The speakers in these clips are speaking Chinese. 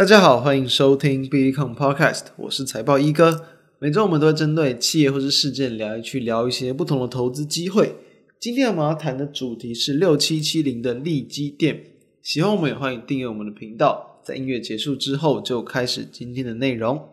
大家好，欢迎收听 Beyond Podcast，我是财报一哥。每周我们都会针对企业或是事件聊一去聊一些不同的投资机会。今天我们要谈的主题是六七七零的利基店。喜欢我们也欢迎订阅我们的频道。在音乐结束之后，就开始今天的内容。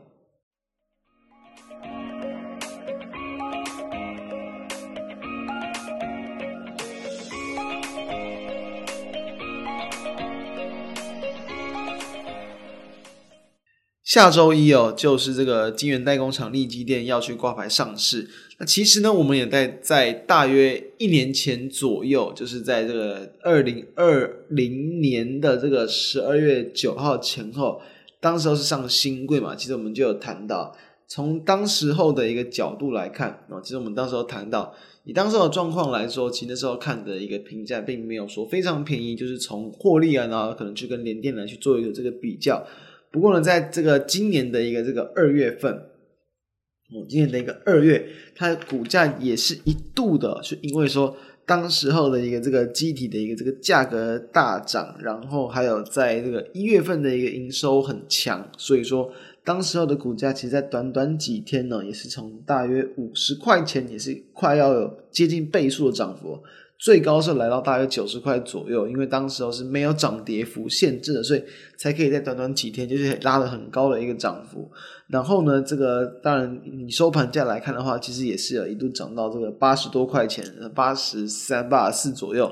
下周一哦，就是这个金源代工厂力积电要去挂牌上市。那其实呢，我们也在在大约一年前左右，就是在这个二零二零年的这个十二月九号前后，当时候是上新贵嘛。其实我们就有谈到，从当时候的一个角度来看啊，其实我们当时候谈到，以当时候的状况来说，其实那时候看的一个评价并没有说非常便宜，就是从获利啊，然后可能去跟联电来去做一个这个比较。不过呢，在这个今年的一个这个二月份，哦，今年的一个二月，它股价也是一度的，是因为说当时候的一个这个机体的一个这个价格大涨，然后还有在这个一月份的一个营收很强，所以说当时候的股价其实，在短短几天呢，也是从大约五十块钱，也是快要有接近倍数的涨幅。最高是来到大约九十块左右，因为当时候是没有涨跌幅限制的，所以才可以在短短几天就是拉了很高的一个涨幅。然后呢，这个当然你收盘价来看的话，其实也是有一度涨到这个八十多块钱，八十三、八十四左右，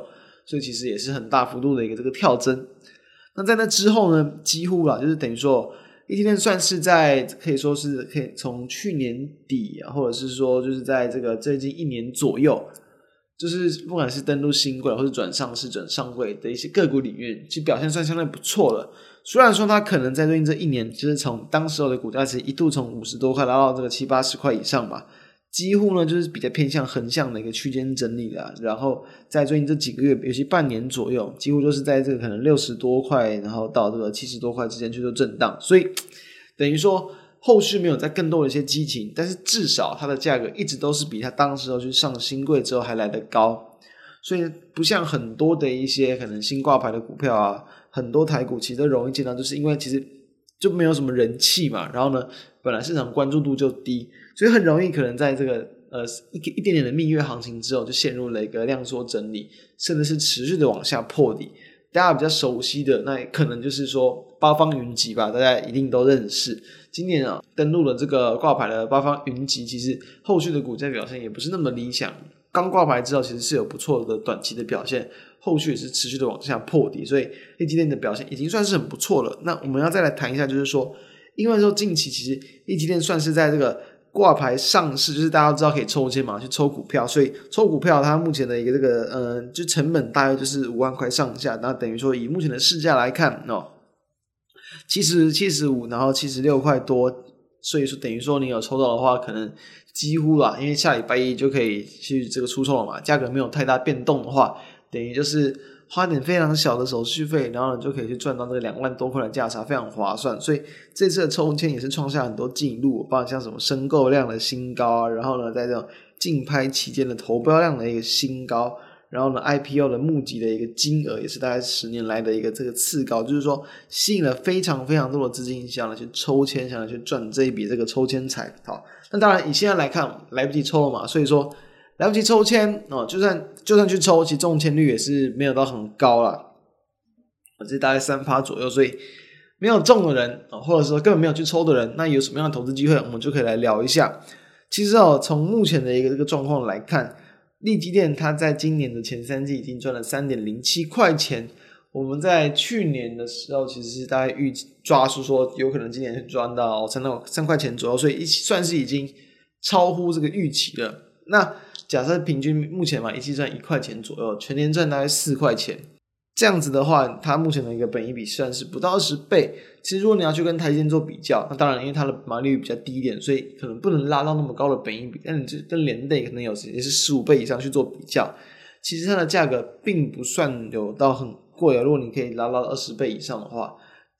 所以其实也是很大幅度的一个这个跳增。那在那之后呢，几乎啊，就是等于说，力积电算是在可以说是可以从去年底啊，或者是说就是在这个最近一年左右。就是不管是登陆新贵，或者转上市、转上柜的一些个股里面，其实表现算相对不错了。虽然说它可能在最近这一年，就是从当时候的股价其实一度从五十多块拉到这个七八十块以上吧，几乎呢就是比较偏向横向的一个区间整理的。然后在最近这几个月，尤其半年左右，几乎就是在这个可能六十多块，然后到这个七十多块之间去做震荡。所以等于说。后续没有再更多的一些激情，但是至少它的价格一直都是比它当时候去上新贵之后还来得高，所以不像很多的一些可能新挂牌的股票啊，很多台股其实都容易见到，就是因为其实就没有什么人气嘛，然后呢，本来市场关注度就低，所以很容易可能在这个呃一一点点的蜜月行情之后就陷入了一个量缩整理，甚至是持续的往下破底。大家比较熟悉的那可能就是说八方云集吧，大家一定都认识。今年啊，登陆了这个挂牌的八方云集，其实后续的股价表现也不是那么理想。刚挂牌之后，其实是有不错的短期的表现，后续也是持续的往下破底，所以力积电的表现已经算是很不错了。那我们要再来谈一下，就是说，因为说近期其实力积电算是在这个挂牌上市，就是大家都知道可以抽签嘛，去抽股票，所以抽股票它目前的一个这个呃，就成本大约就是五万块上下，那等于说以目前的市价来看哦。七十七十五，然后七十六块多，所以说等于说你有抽到的话，可能几乎啦，因为下礼拜一就可以去这个出售了嘛，价格没有太大变动的话，等于就是花点非常小的手续费，然后呢就可以去赚到这个两万多块的价差，非常划算。所以这次的抽签也是创下很多记录，包括像什么申购量的新高啊，然后呢在这种竞拍期间的投标量的一个新高。然后呢，IPO 的募集的一个金额也是大概十年来的一个这个次高，就是说吸引了非常非常多的资金想要去抽签，想要去赚这一笔这个抽签彩。好，那当然以现在来看，来不及抽了嘛，所以说来不及抽签哦，就算就算去抽，其实中签率也是没有到很高啦，这大概三趴左右，所以没有中的人啊，或者说根本没有去抽的人，那有什么样的投资机会，我们就可以来聊一下。其实哦，从目前的一个这个状况来看。力积电它在今年的前三季已经赚了三点零七块钱。我们在去年的时候其实是大概预抓出说有可能今年是赚到三到三块钱左右，所以一算是已经超乎这个预期了。那假设平均目前嘛，一季赚一块钱左右，全年赚大概四块钱。这样子的话，它目前的一个本益比算是不到二十倍。其实如果你要去跟台积电做比较，那当然因为它的毛利率比较低一点，所以可能不能拉到那么高的本益比。但你这跟联电可能有时也是十五倍以上去做比较，其实它的价格并不算有到很贵啊。如果你可以拉到二十倍以上的话，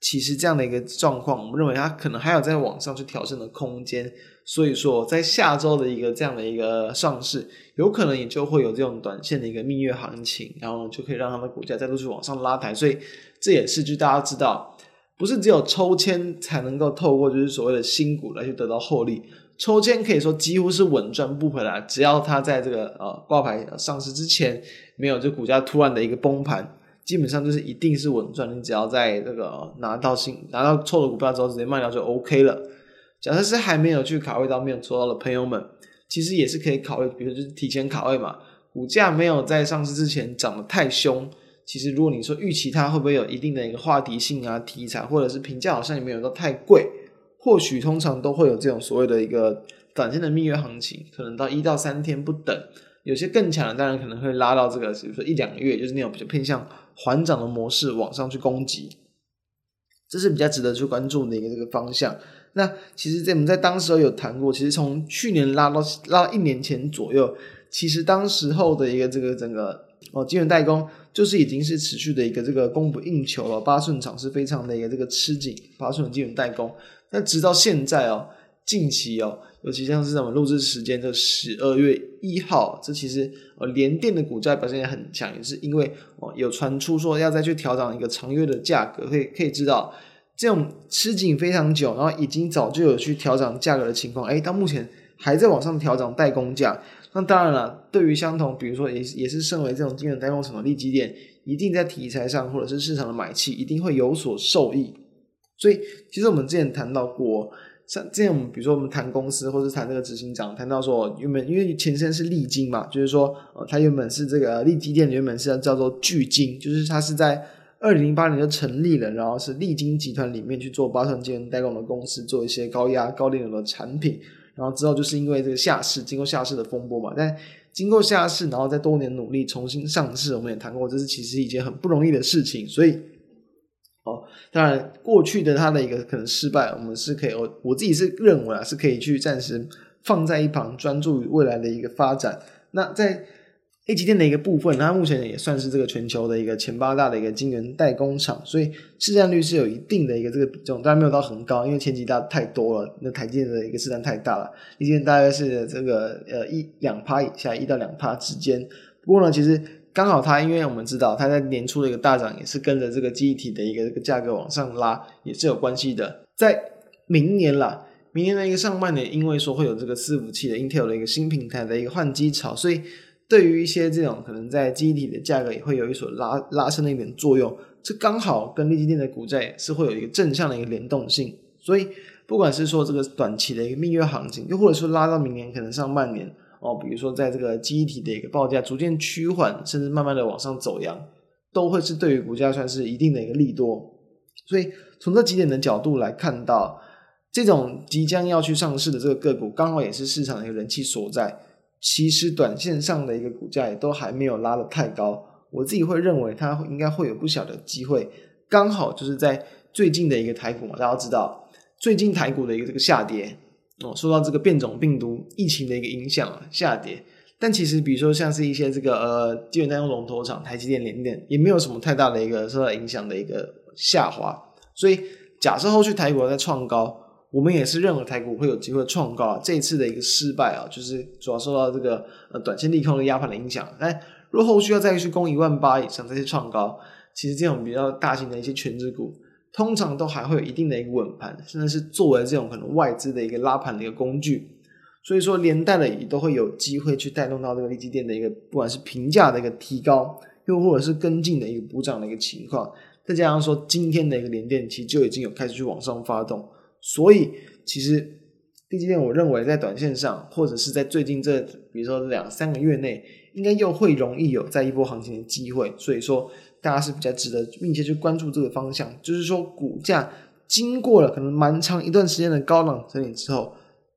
其实这样的一个状况，我们认为它可能还有在往上去调整的空间。所以说，在下周的一个这样的一个上市，有可能也就会有这种短线的一个蜜月行情，然后就可以让它的股价再度去往上拉抬。所以这也是就大家知道，不是只有抽签才能够透过就是所谓的新股来去得到获利。抽签可以说几乎是稳赚不赔啦，只要它在这个呃挂牌上市之前没有这股价突然的一个崩盘，基本上就是一定是稳赚。你只要在这个拿到新拿到错的股票之后直接卖掉就 OK 了。假设是还没有去卡位到没有抽到的朋友们，其实也是可以考虑，比如就是提前卡位嘛，股价没有在上市之前涨得太凶。其实如果你说预期它会不会有一定的一个话题性啊题材，或者是评价好像也没有到太贵。或许通常都会有这种所谓的一个短线的蜜月行情，可能到一到三天不等。有些更强的，当然可能会拉到这个，比如说一两个月，就是那种比较偏向缓涨的模式往上去攻击。这是比较值得去关注的一个这个方向。那其实我们在当时候有谈过，其实从去年拉到拉到一年前左右，其实当时候的一个这个整个哦晶圆代工就是已经是持续的一个这个供不应求了，八寸厂是非常的一个这个吃紧，八寸的晶圆代工。那直到现在哦，近期哦，尤其像是咱们录制时间的十二月一号，这其实呃联电的股价表现也很强，也是因为哦有传出说要再去调整一个长月的价格，可以可以知道这种吃紧非常久，然后已经早就有去调整价格的情况，哎，到目前还在往上调整代工价。那当然了，对于相同比如说也也是身为这种晶圆代工厂的力积电，一定在题材上或者是市场的买气一定会有所受益。所以，其实我们之前谈到过，像之前我们比如说我们谈公司，或是谈这个执行长，谈到说原本因为前身是力晶嘛，就是说呃，它原本是这个力积电原本是叫做巨晶，就是它是在二零零八年就成立了，然后是力晶集团里面去做八寸晶圆代工的公司，做一些高压高电流的产品，然后之后就是因为这个下市，经过下市的风波嘛，但经过下市，然后在多年努力重新上市，我们也谈过，这是其实一件很不容易的事情，所以。当然，过去的它的一个可能失败，我们是可以，我我自己是认为啊，是可以去暂时放在一旁，专注于未来的一个发展。那在 A 级电的一个部分，它目前也算是这个全球的一个前八大的一个晶圆代工厂，所以市占率是有一定的一个这个比重，当然没有到很高，因为前几大太多了，那台积电的一个市占太大了，力积大概是这个呃一两趴以下，一到两趴之间。不过呢，其实。刚好它，因为我们知道它在年初的一个大涨，也是跟着这个记忆体的一个这个价格往上拉，也是有关系的。在明年啦，明年的一个上半年，因为说会有这个伺服器的 Intel 的一个新平台的一个换机潮，所以对于一些这种可能在记忆体的价格也会有一所拉拉升的一点作用。这刚好跟力积电的股债是会有一个正向的一个联动性。所以不管是说这个短期的一个蜜月行情，又或者说拉到明年可能上半年。哦，比如说在这个记忆体的一个报价逐渐趋缓，甚至慢慢的往上走扬，都会是对于股价算是一定的一个利多。所以从这几点的角度来看到，这种即将要去上市的这个个股，刚好也是市场的一个人气所在。其实短线上的一个股价也都还没有拉得太高，我自己会认为它应该会有不小的机会。刚好就是在最近的一个台股嘛，大家知道最近台股的一个这个下跌。哦，受到这个变种病毒疫情的一个影响啊，下跌。但其实，比如说像是一些这个呃，晶圆代工龙头厂，台积电、联电，也没有什么太大的一个受到影响的一个下滑。所以，假设后续台股在创高，我们也是认为台股会有机会创高啊。这一次的一个失败啊，就是主要受到这个呃短线利空的压盘的影响。但如果后续要再去攻一万八以上，再去创高，其实这种比较大型的一些全值股。通常都还会有一定的一个稳盘，甚至是作为这种可能外资的一个拉盘的一个工具，所以说连带的也都会有机会去带动到这个力积电的一个不管是评价的一个提高，又或者是跟进的一个补涨的一个情况，再加上说今天的一个连电其实就已经有开始去往上发动，所以其实力积电我认为在短线上或者是在最近这比如说两三个月内，应该又会容易有再一波行情的机会，所以说。大家是比较值得密切去关注这个方向，就是说股价经过了可能蛮长一段时间的高档整理之后，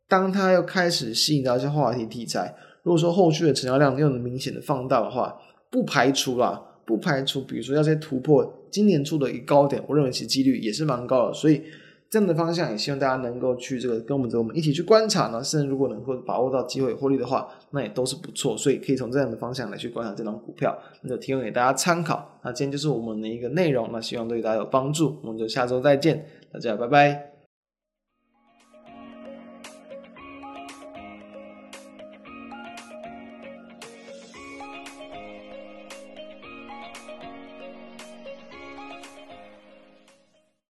当它又开始吸引到一些话题题材，如果说后续的成交量又能明显的放大的话，不排除啦，不排除比如说要再突破今年初的一个高点，我认为其几率也是蛮高的，所以。这样的方向也希望大家能够去这个跟我们我们一起去观察呢，甚至如果能够把握到机会获利的话，那也都是不错。所以可以从这样的方向来去观察这张股票，那就提供给大家参考。那今天就是我们的一个内容，那希望对大家有帮助。我们就下周再见，大家拜拜。